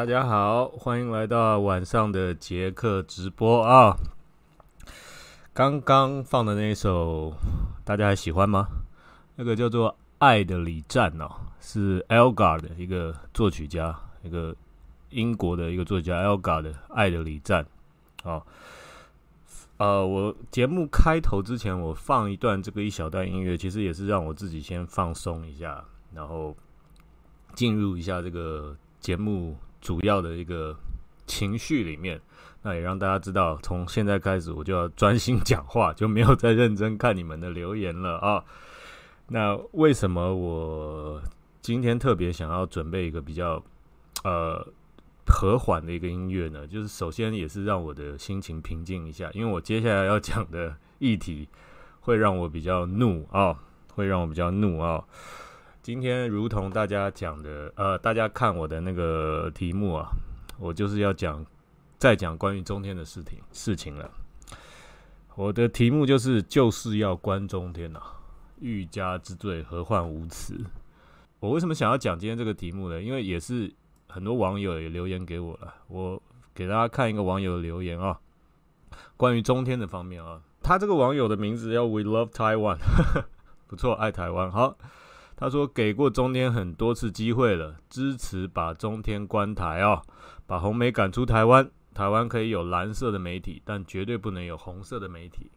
大家好，欢迎来到晚上的杰克直播啊！刚刚放的那一首，大家还喜欢吗？那个叫做《爱的礼赞》哦，是 Elgar 的一个作曲家，一个英国的一个作家 Elgar 的《爱的礼赞》哦。呃，我节目开头之前，我放一段这个一小段音乐，其实也是让我自己先放松一下，然后进入一下这个。节目主要的一个情绪里面，那也让大家知道，从现在开始我就要专心讲话，就没有再认真看你们的留言了啊。那为什么我今天特别想要准备一个比较呃和缓的一个音乐呢？就是首先也是让我的心情平静一下，因为我接下来要讲的议题会让我比较怒啊，会让我比较怒啊。今天如同大家讲的，呃，大家看我的那个题目啊，我就是要讲，再讲关于中天的事情事情了。我的题目就是就是要关中天呐，欲加之罪，何患无辞？我为什么想要讲今天这个题目呢？因为也是很多网友也留言给我了，我给大家看一个网友的留言啊，关于中天的方面啊，他这个网友的名字叫 We Love Taiwan，不错，爱台湾，好。他说：“给过中天很多次机会了，支持把中天关台啊，把红媒赶出台湾。台湾可以有蓝色的媒体，但绝对不能有红色的媒体。”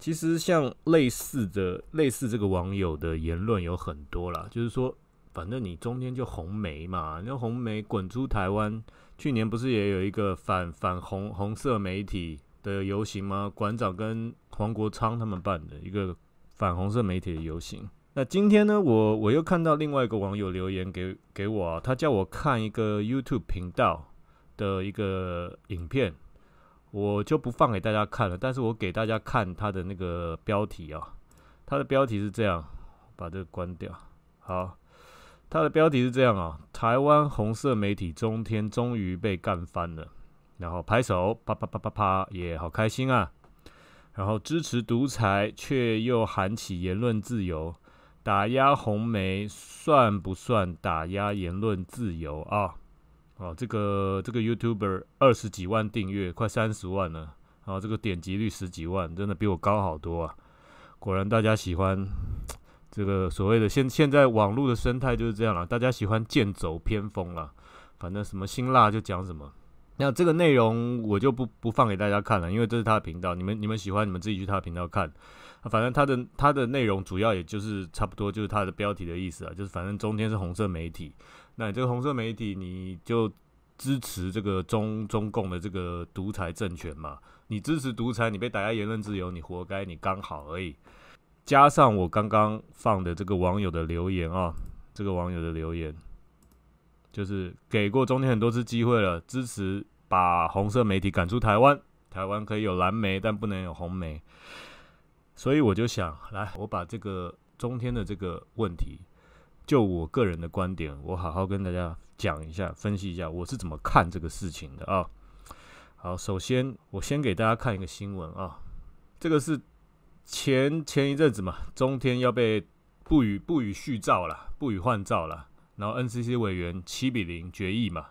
其实像类似的、类似这个网友的言论有很多啦，就是说，反正你中天就红媒嘛，那红媒滚出台湾。去年不是也有一个反反红红色媒体的游行吗？馆长跟黄国昌他们办的一个反红色媒体的游行。那今天呢，我我又看到另外一个网友留言给给我啊，他叫我看一个 YouTube 频道的一个影片，我就不放给大家看了，但是我给大家看他的那个标题啊，他的标题是这样，把这个关掉。好，他的标题是这样啊，台湾红色媒体中天终于被干翻了，然后拍手，啪啪啪啪啪，也好开心啊，然后支持独裁却又喊起言论自由。打压红媒算不算打压言论自由啊？哦，这个这个 YouTuber 二十几万订阅，快三十万了，然后这个点击率十几万，真的比我高好多啊！果然大家喜欢 这个所谓的现现在网络的生态就是这样了，大家喜欢剑走偏锋了，反正什么辛辣就讲什么。那这个内容我就不不放给大家看了，因为这是他的频道，你们你们喜欢你们自己去他的频道看。反正他的他的内容主要也就是差不多就是他的标题的意思啊，就是反正中天是红色媒体，那你这个红色媒体你就支持这个中中共的这个独裁政权嘛？你支持独裁，你被打压言论自由，你活该，你刚好而已。加上我刚刚放的这个网友的留言啊，这个网友的留言就是给过中天很多次机会了，支持把红色媒体赶出台湾，台湾可以有蓝媒，但不能有红媒。所以我就想来，我把这个中天的这个问题，就我个人的观点，我好好跟大家讲一下，分析一下我是怎么看这个事情的啊。好，首先我先给大家看一个新闻啊，这个是前前一阵子嘛，中天要被不予不予续照了，不予换照了，然后 NCC 委员七比零决议嘛，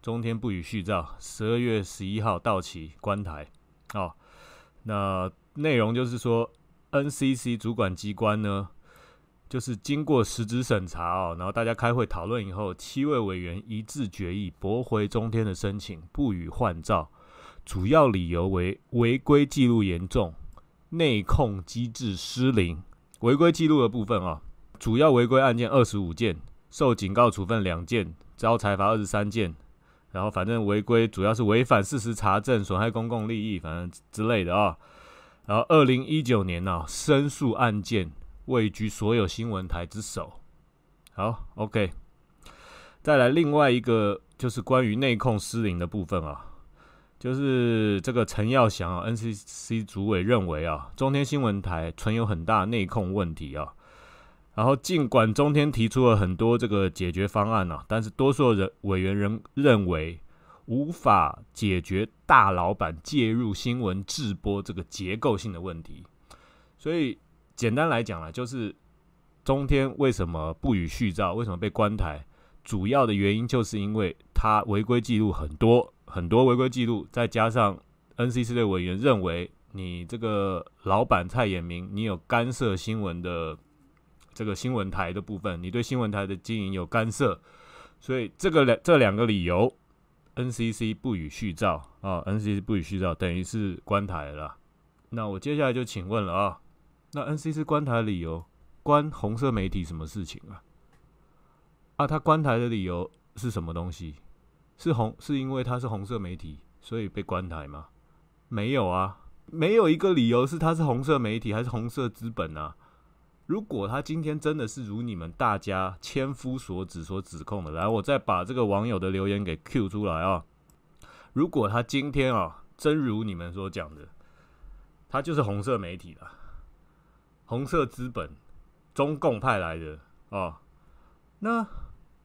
中天不予续照，十二月十一号到期关台哦。那内容就是说。NCC 主管机关呢，就是经过实质审查哦，然后大家开会讨论以后，七位委员一致决议驳回中天的申请，不予换照。主要理由为违规记录严重，内控机制失灵。违规记录的部分啊，主要违规案件二十五件，受警告处分两件，遭裁罚二十三件。然后反正违规主要是违反事实查证，损害公共利益，反正之类的啊。然后，二零一九年呢，申诉案件位居所有新闻台之首。好，OK，再来另外一个就是关于内控失灵的部分啊，就是这个陈耀祥啊，NCC 主委认为啊，中天新闻台存有很大内控问题啊。然后尽管中天提出了很多这个解决方案啊，但是多数人委员仍认为无法解决大老板介入新闻直播这个结构性的问题。所以简单来讲啊，就是中天为什么不予续照，为什么被关台，主要的原因就是因为他违规记录很多很多违规记录，再加上 NCC 的委员认为你这个老板蔡衍明，你有干涉新闻的。这个新闻台的部分，你对新闻台的经营有干涉，所以这个两这两个理由，NCC 不予续照啊，NCC 不予续照，等于是关台了。那我接下来就请问了啊，那 NCC 关台的理由，关红色媒体什么事情啊？啊，他关台的理由是什么东西？是红是因为他是红色媒体，所以被关台吗？没有啊，没有一个理由是他是红色媒体还是红色资本啊。如果他今天真的是如你们大家千夫所指所指控的，来我再把这个网友的留言给 Q 出来啊。如果他今天啊真如你们所讲的，他就是红色媒体了，红色资本，中共派来的啊，那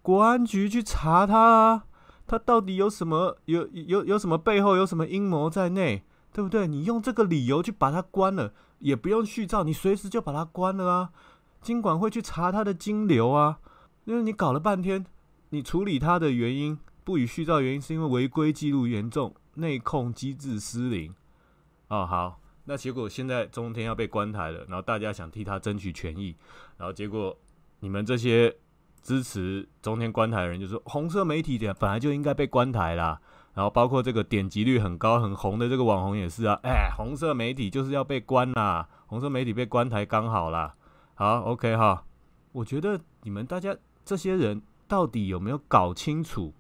国安局去查他啊，他到底有什么有有有什么背后有什么阴谋在内，对不对？你用这个理由去把他关了。也不用续照，你随时就把它关了啊！经管会去查他的金流啊，因为你搞了半天，你处理他的原因不予续照，原因是因为违规记录严重，内控机制失灵。哦，好，那结果现在中天要被关台了，然后大家想替他争取权益，然后结果你们这些支持中天关台的人就说，红色媒体的本来就应该被关台啦。然后包括这个点击率很高很红的这个网红也是啊，哎，红色媒体就是要被关啦，红色媒体被关台刚好啦。好，OK 哈，我觉得你们大家这些人到底有没有搞清楚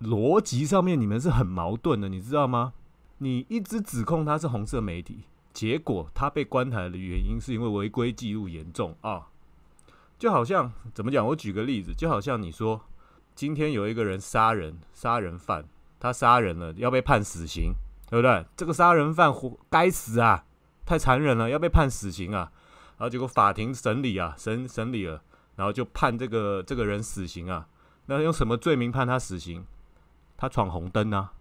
逻辑上面你们是很矛盾的，你知道吗？你一直指控他是红色媒体，结果他被关台的原因是因为违规记录严重啊，就好像怎么讲？我举个例子，就好像你说今天有一个人杀人，杀人犯。他杀人了，要被判死刑，对不对？这个杀人犯活该死啊，太残忍了，要被判死刑啊。然后结果法庭审理啊，审审理了，然后就判这个这个人死刑啊。那用什么罪名判他死刑？他闯红灯啊，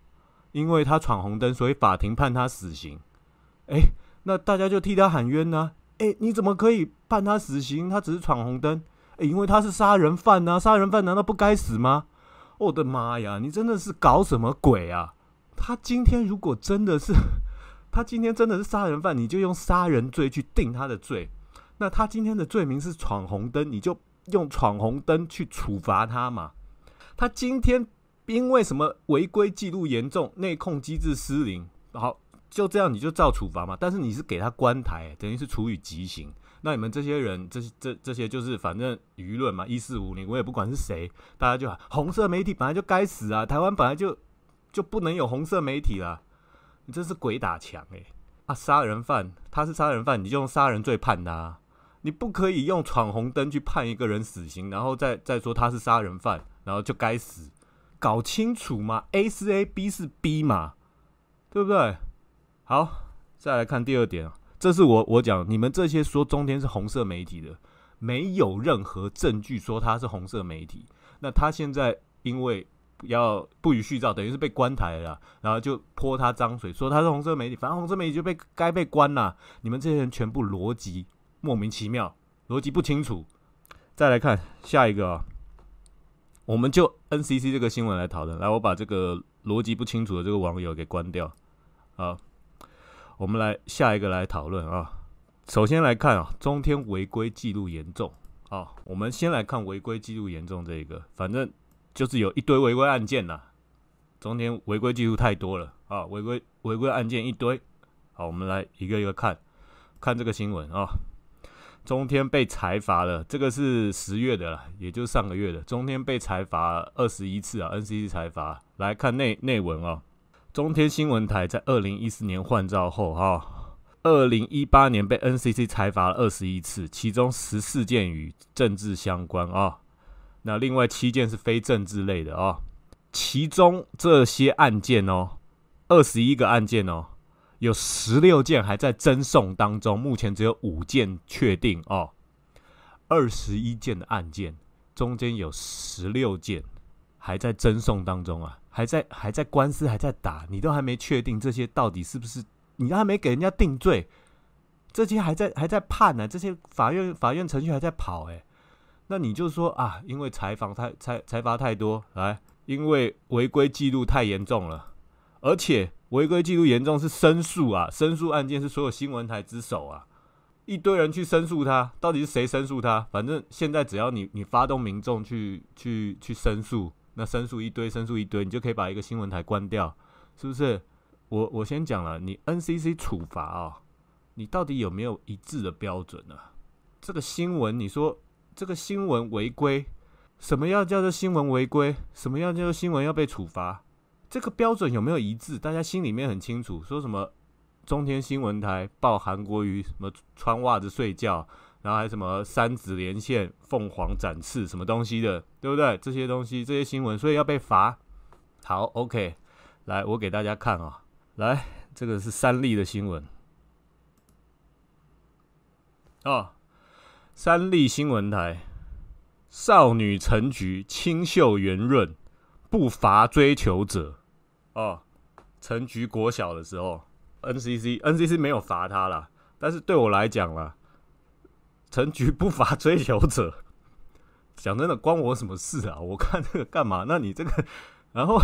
因为他闯红灯，所以法庭判他死刑。哎，那大家就替他喊冤呢。哎，你怎么可以判他死刑？他只是闯红灯，哎，因为他是杀人犯呐，杀人犯难道不该死吗？我的妈呀！你真的是搞什么鬼啊？他今天如果真的是，他今天真的是杀人犯，你就用杀人罪去定他的罪。那他今天的罪名是闯红灯，你就用闯红灯去处罚他嘛。他今天因为什么违规记录严重，内控机制失灵，好就这样你就照处罚嘛。但是你是给他关台，等于是处以极刑。那你们这些人，这这这些就是反正舆论嘛，一四五零，我也不管是谁，大家就红色媒体本来就该死啊，台湾本来就就不能有红色媒体啦，你这是鬼打墙诶。啊！杀人犯他是杀人犯，你就用杀人罪判他，你不可以用闯红灯去判一个人死刑，然后再再说他是杀人犯，然后就该死，搞清楚嘛，A 是 A，B 是 B 嘛，对不对？好，再来看第二点啊。这是我我讲，你们这些说中天是红色媒体的，没有任何证据说他是红色媒体。那他现在因为要不予续照，等于是被关台了，然后就泼他脏水，说他是红色媒体，反正红色媒体就被该被关了。你们这些人全部逻辑莫名其妙，逻辑不清楚。再来看下一个啊，我们就 NCC 这个新闻来讨论。来，我把这个逻辑不清楚的这个网友给关掉啊。我们来下一个来讨论啊。首先来看啊，中天违规记录严重啊。我们先来看违规记录严重这一个，反正就是有一堆违规案件呐。中天违规记录太多了啊，违规违规案件一堆。好，我们来一个一个看，看这个新闻啊。中天被裁罚了，这个是十月的了，也就上个月的。中天被裁罚二十一次啊，NCC 裁罚。来看内内文啊。中天新闻台在二零一四年换照后，哈，二零一八年被 NCC 裁罚了二十一次，其中十四件与政治相关啊。那另外七件是非政治类的啊。其中这些案件哦，二十一个案件哦，有十六件还在侦送当中，目前只有五件确定哦。二十一件的案件中间有十六件还在侦送当中啊，还在还在官司还在打，你都还没确定这些到底是不是，你都还没给人家定罪，这些还在还在判呢，这些法院法院程序还在跑哎，那你就说啊，因为采访太采采罚太多来。因为违规记录太严重了，而且违规记录严重是申诉啊，申诉案件是所有新闻台之首啊，一堆人去申诉他，到底是谁申诉他？反正现在只要你你发动民众去去去申诉，那申诉一堆，申诉一堆，你就可以把一个新闻台关掉，是不是？我我先讲了，你 NCC 处罚啊，你到底有没有一致的标准呢？这个新闻，你说这个新闻违规？什么要叫做新闻违规？什么要叫做新闻要被处罚？这个标准有没有一致？大家心里面很清楚。说什么中天新闻台报韩国瑜什么穿袜子睡觉，然后还什么三子连线凤凰展翅什么东西的，对不对？这些东西这些新闻，所以要被罚。好，OK，来我给大家看啊，来这个是三立的新闻哦，三立新闻台。少女成菊清秀圆润，不乏追求者。哦，成菊国小的时候，NCC NCC 没有罚他啦，但是对我来讲啦，成局不乏追求者。讲真的，关我什么事啊？我看这个干嘛？那你这个，然后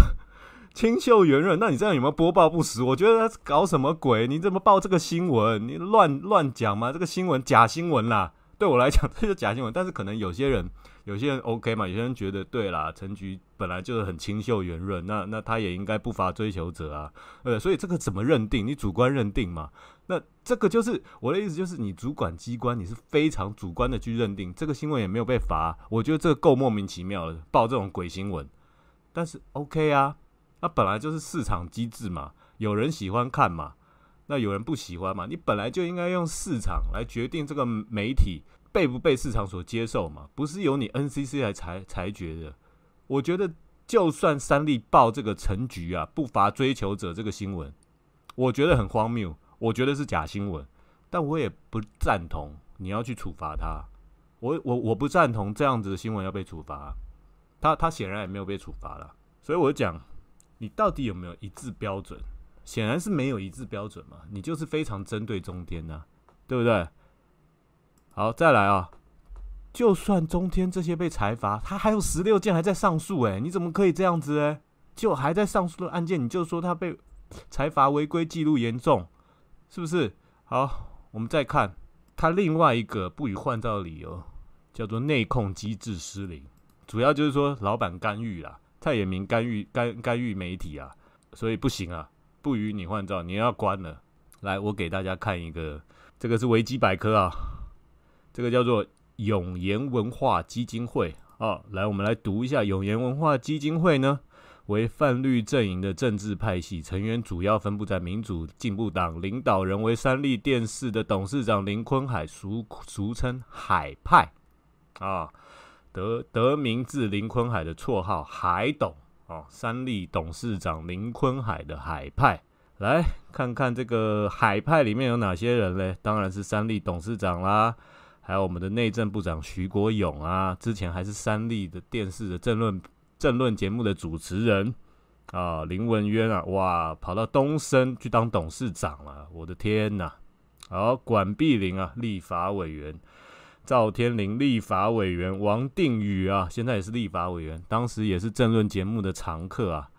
清秀圆润，那你这样有没有播报不实？我觉得他搞什么鬼？你怎么报这个新闻？你乱乱讲吗？这个新闻假新闻啦！对我来讲，这是假新闻。但是可能有些人。有些人 OK 嘛？有些人觉得对啦，陈菊本来就是很清秀圆润，那那他也应该不乏追求者啊，呃，所以这个怎么认定？你主观认定嘛？那这个就是我的意思，就是你主管机关你是非常主观的去认定，这个新闻也没有被罚，我觉得这个够莫名其妙的，报这种鬼新闻。但是 OK 啊，那本来就是市场机制嘛，有人喜欢看嘛，那有人不喜欢嘛，你本来就应该用市场来决定这个媒体。被不被市场所接受嘛？不是由你 NCC 来裁裁决的。我觉得，就算三立报这个陈局啊，不乏追求者这个新闻，我觉得很荒谬，我觉得是假新闻。但我也不赞同你要去处罚他。我我我不赞同这样子的新闻要被处罚。他他显然也没有被处罚了。所以我讲，你到底有没有一致标准？显然是没有一致标准嘛。你就是非常针对中天呐，对不对？好，再来啊！就算中天这些被裁罚，他还有十六件还在上诉，哎，你怎么可以这样子哎？就还在上诉的案件，你就说他被裁罚违规记录严重，是不是？好，我们再看他另外一个不予换照的理由，叫做内控机制失灵，主要就是说老板干预啦，蔡衍明干预干干预媒体啊，所以不行啊，不予你换照，你要关了。来，我给大家看一个，这个是维基百科啊。这个叫做永延文化基金会啊，来，我们来读一下永延文化基金会呢，为泛绿阵营的政治派系成员，主要分布在民主进步党，领导人为三立电视的董事长林坤海，俗俗称海派啊，得得名自林坤海的绰号海董哦，三立董事长林坤海的海派，来看看这个海派里面有哪些人嘞？当然是三立董事长啦。还有我们的内政部长徐国勇啊，之前还是三立的电视的政论政论节目的主持人啊，林文渊啊，哇，跑到东升去当董事长了，我的天呐！好，管碧玲啊，立法委员，赵天麟立法委员，王定宇啊，现在也是立法委员，当时也是政论节目的常客啊，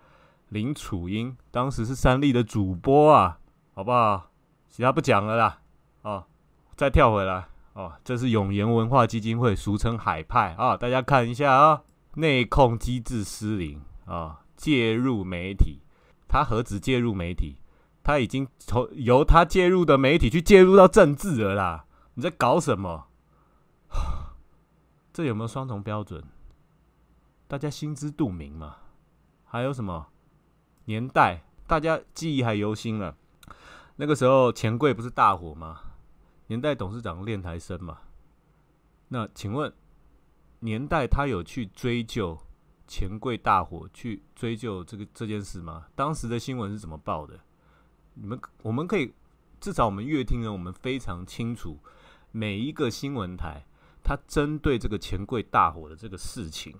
林楚英当时是三立的主播啊，好不好？其他不讲了啦，哦，再跳回来。哦，这是永延文化基金会，俗称海派啊，大家看一下啊，内控机制失灵啊，介入媒体，他何止介入媒体，他已经从由他介入的媒体去介入到政治了啦，你在搞什么？这有没有双重标准？大家心知肚明嘛。还有什么年代，大家记忆还犹新了。那个时候钱柜不是大火吗？年代董事长练台生嘛。那请问年代他有去追究钱柜大火，去追究这个这件事吗？当时的新闻是怎么报的？你们我们可以至少我们乐听人，我们非常清楚每一个新闻台，他针对这个钱柜大火的这个事情，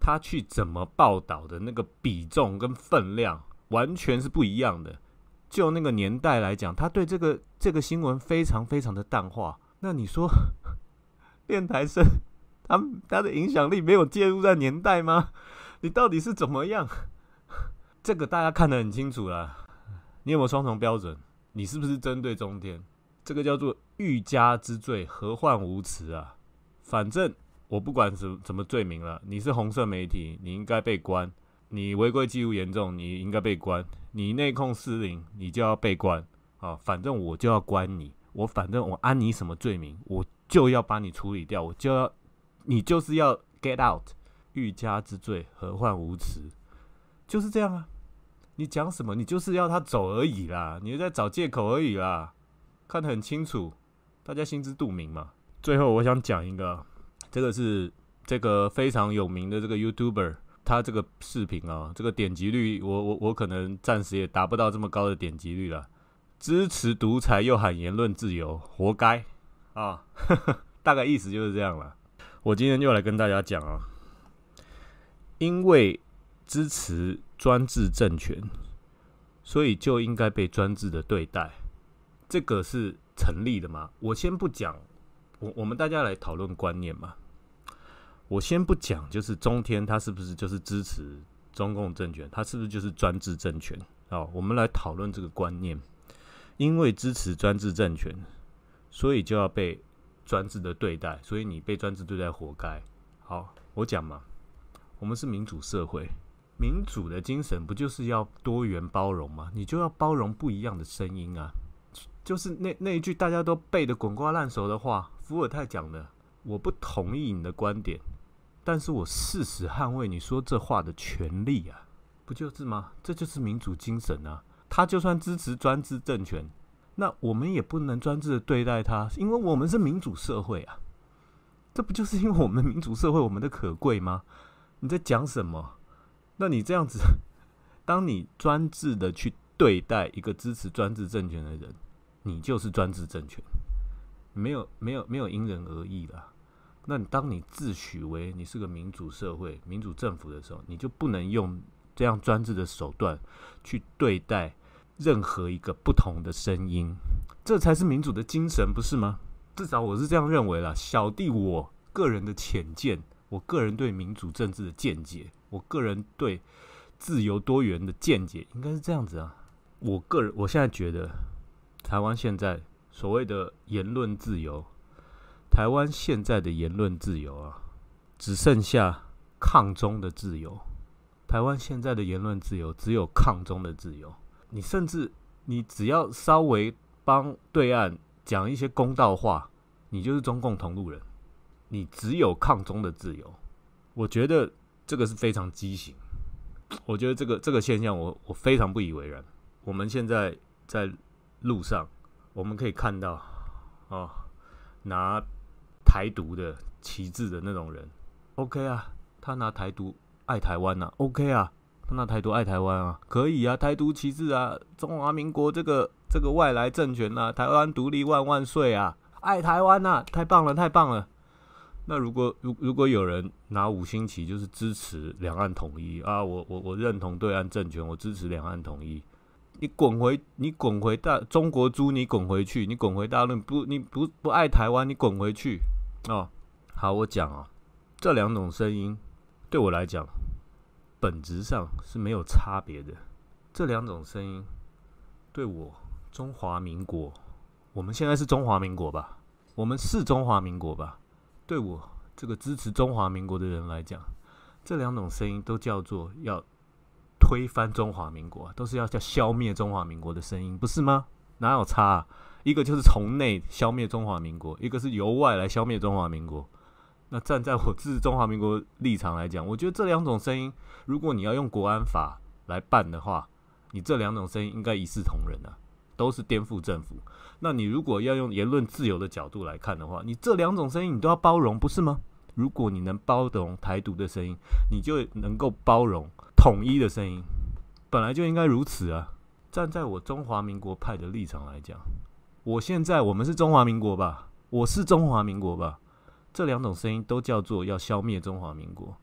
他去怎么报道的那个比重跟分量，完全是不一样的。就那个年代来讲，他对这个这个新闻非常非常的淡化。那你说，电台生他他的影响力没有介入在年代吗？你到底是怎么样？这个大家看得很清楚了。你有没有双重标准？你是不是针对中天？这个叫做欲加之罪，何患无辞啊！反正我不管什什么罪名了，你是红色媒体，你应该被关；你违规记录严重，你应该被关；你内控失灵，你就要被关啊！反正我就要关你，我反正我安你什么罪名，我就要把你处理掉，我就要你就是要 get out。欲加之罪，何患无辞？就是这样啊！你讲什么？你就是要他走而已啦，你在找借口而已啦，看得很清楚，大家心知肚明嘛。最后，我想讲一个，这个是这个非常有名的这个 YouTuber，他这个视频啊，这个点击率，我我我可能暂时也达不到这么高的点击率了。支持独裁又喊言论自由，活该啊！大概意思就是这样了。我今天就来跟大家讲啊，因为支持。专制政权，所以就应该被专制的对待，这个是成立的吗？我先不讲，我我们大家来讨论观念嘛。我先不讲，就是中天他是不是就是支持中共政权？他是不是就是专制政权？好，我们来讨论这个观念。因为支持专制政权，所以就要被专制的对待，所以你被专制对待，活该。好，我讲嘛，我们是民主社会。民主的精神不就是要多元包容吗？你就要包容不一样的声音啊！就是那那一句大家都背得滚瓜烂熟的话，伏尔泰讲的：“我不同意你的观点，但是我誓死捍卫你说这话的权利啊！”不就是吗？这就是民主精神啊！他就算支持专制政权，那我们也不能专制的对待他，因为我们是民主社会啊！这不就是因为我们民主社会我们的可贵吗？你在讲什么？那你这样子，当你专制的去对待一个支持专制政权的人，你就是专制政权，没有没有没有因人而异啦。那你当你自诩为你是个民主社会、民主政府的时候，你就不能用这样专制的手段去对待任何一个不同的声音，这才是民主的精神，不是吗？至少我是这样认为啦。小弟我个人的浅见，我个人对民主政治的见解。我个人对自由多元的见解应该是这样子啊。我个人我现在觉得，台湾现在所谓的言论自由，台湾现在的言论自由啊，只剩下抗中的自由。台湾现在的言论自由只有抗中的自由。你甚至你只要稍微帮对岸讲一些公道话，你就是中共同路人。你只有抗中的自由。我觉得。这个是非常畸形，我觉得这个这个现象，我我非常不以为然。我们现在在路上，我们可以看到，哦，拿台独的旗帜的那种人，OK 啊，他拿台独爱台湾呐，OK 啊，他拿台独爱台湾啊，可以啊，台独旗帜啊，中华民国这个这个外来政权呐，台湾独立万万岁啊，爱台湾呐，太棒了，太棒了。那如果如如果有人拿五星旗，就是支持两岸统一。啊，我我我认同对岸政权，我支持两岸统一。你滚回你滚回大中国猪，你滚回去，你滚回大陆，不你不不爱台湾，你滚回去。哦。好，我讲啊，这两种声音对我来讲，本质上是没有差别的。这两种声音对我中华民国，我们现在是中华民国吧？我们是中华民国吧？对我这个支持中华民国的人来讲，这两种声音都叫做要推翻中华民国，都是要叫消灭中华民国的声音，不是吗？哪有差？啊？一个就是从内消灭中华民国，一个是由外来消灭中华民国。那站在我自中华民国立场来讲，我觉得这两种声音，如果你要用国安法来办的话，你这两种声音应该一视同仁啊。都是颠覆政府。那你如果要用言论自由的角度来看的话，你这两种声音你都要包容，不是吗？如果你能包容台独的声音，你就能够包容统一的声音，本来就应该如此啊！站在我中华民国派的立场来讲，我现在我们是中华民国吧，我是中华民国吧，这两种声音都叫做要消灭中华民国，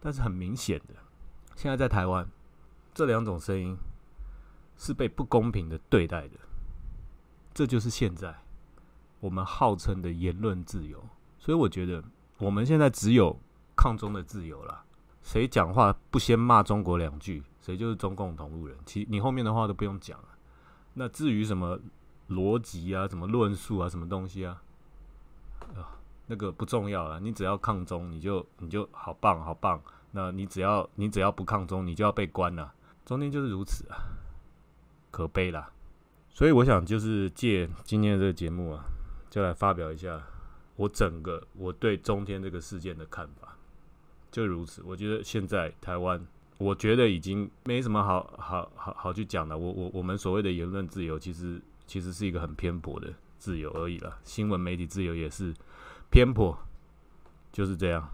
但是很明显的，现在在台湾，这两种声音是被不公平的对待的，这就是现在我们号称的言论自由，所以我觉得。我们现在只有抗中的自由了。谁讲话不先骂中国两句，谁就是中共同路人。其你后面的话都不用讲了。那至于什么逻辑啊、什么论述啊、什么东西啊，啊，那个不重要了。你只要抗中，你就你就好棒好棒。那你只要你只要不抗中，你就要被关了。中间就是如此啊，可悲啦。所以我想就是借今天的这个节目啊，就来发表一下。我整个我对中天这个事件的看法就如此。我觉得现在台湾，我觉得已经没什么好好好好去讲的。我我我们所谓的言论自由，其实其实是一个很偏颇的自由而已了。新闻媒体自由也是偏颇，就是这样。